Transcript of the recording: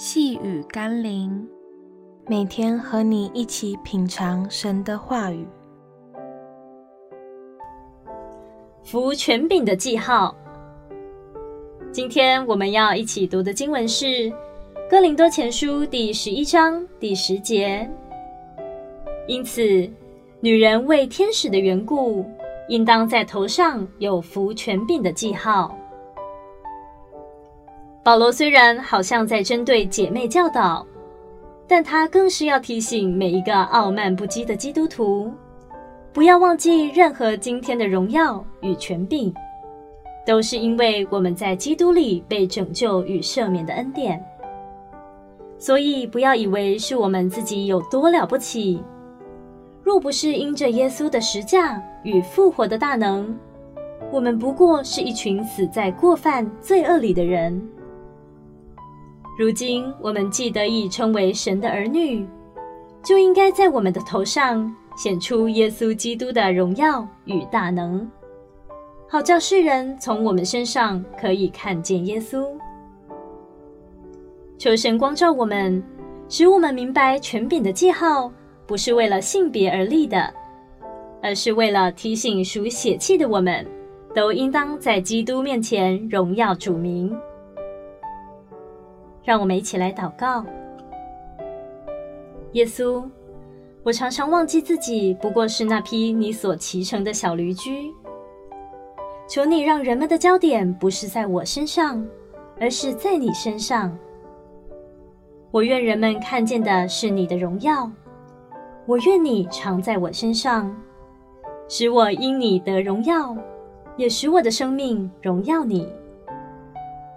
细雨甘霖，每天和你一起品尝神的话语。服权柄的记号。今天我们要一起读的经文是《哥林多前书》第十一章第十节。因此，女人为天使的缘故，应当在头上有服权柄的记号。保罗虽然好像在针对姐妹教导，但他更是要提醒每一个傲慢不羁的基督徒，不要忘记任何今天的荣耀与权柄，都是因为我们在基督里被拯救与赦免的恩典。所以不要以为是我们自己有多了不起，若不是因着耶稣的十架与复活的大能，我们不过是一群死在过犯罪恶里的人。如今我们既得以称为神的儿女，就应该在我们的头上显出耶稣基督的荣耀与大能，好叫世人从我们身上可以看见耶稣。求神光照我们，使我们明白权柄的记号不是为了性别而立的，而是为了提醒属血气的我们，都应当在基督面前荣耀主名。让我们一起来祷告。耶稣，我常常忘记自己不过是那匹你所骑乘的小驴驹。求你让人们的焦点不是在我身上，而是在你身上。我愿人们看见的是你的荣耀。我愿你常在我身上，使我因你得荣耀，也使我的生命荣耀你。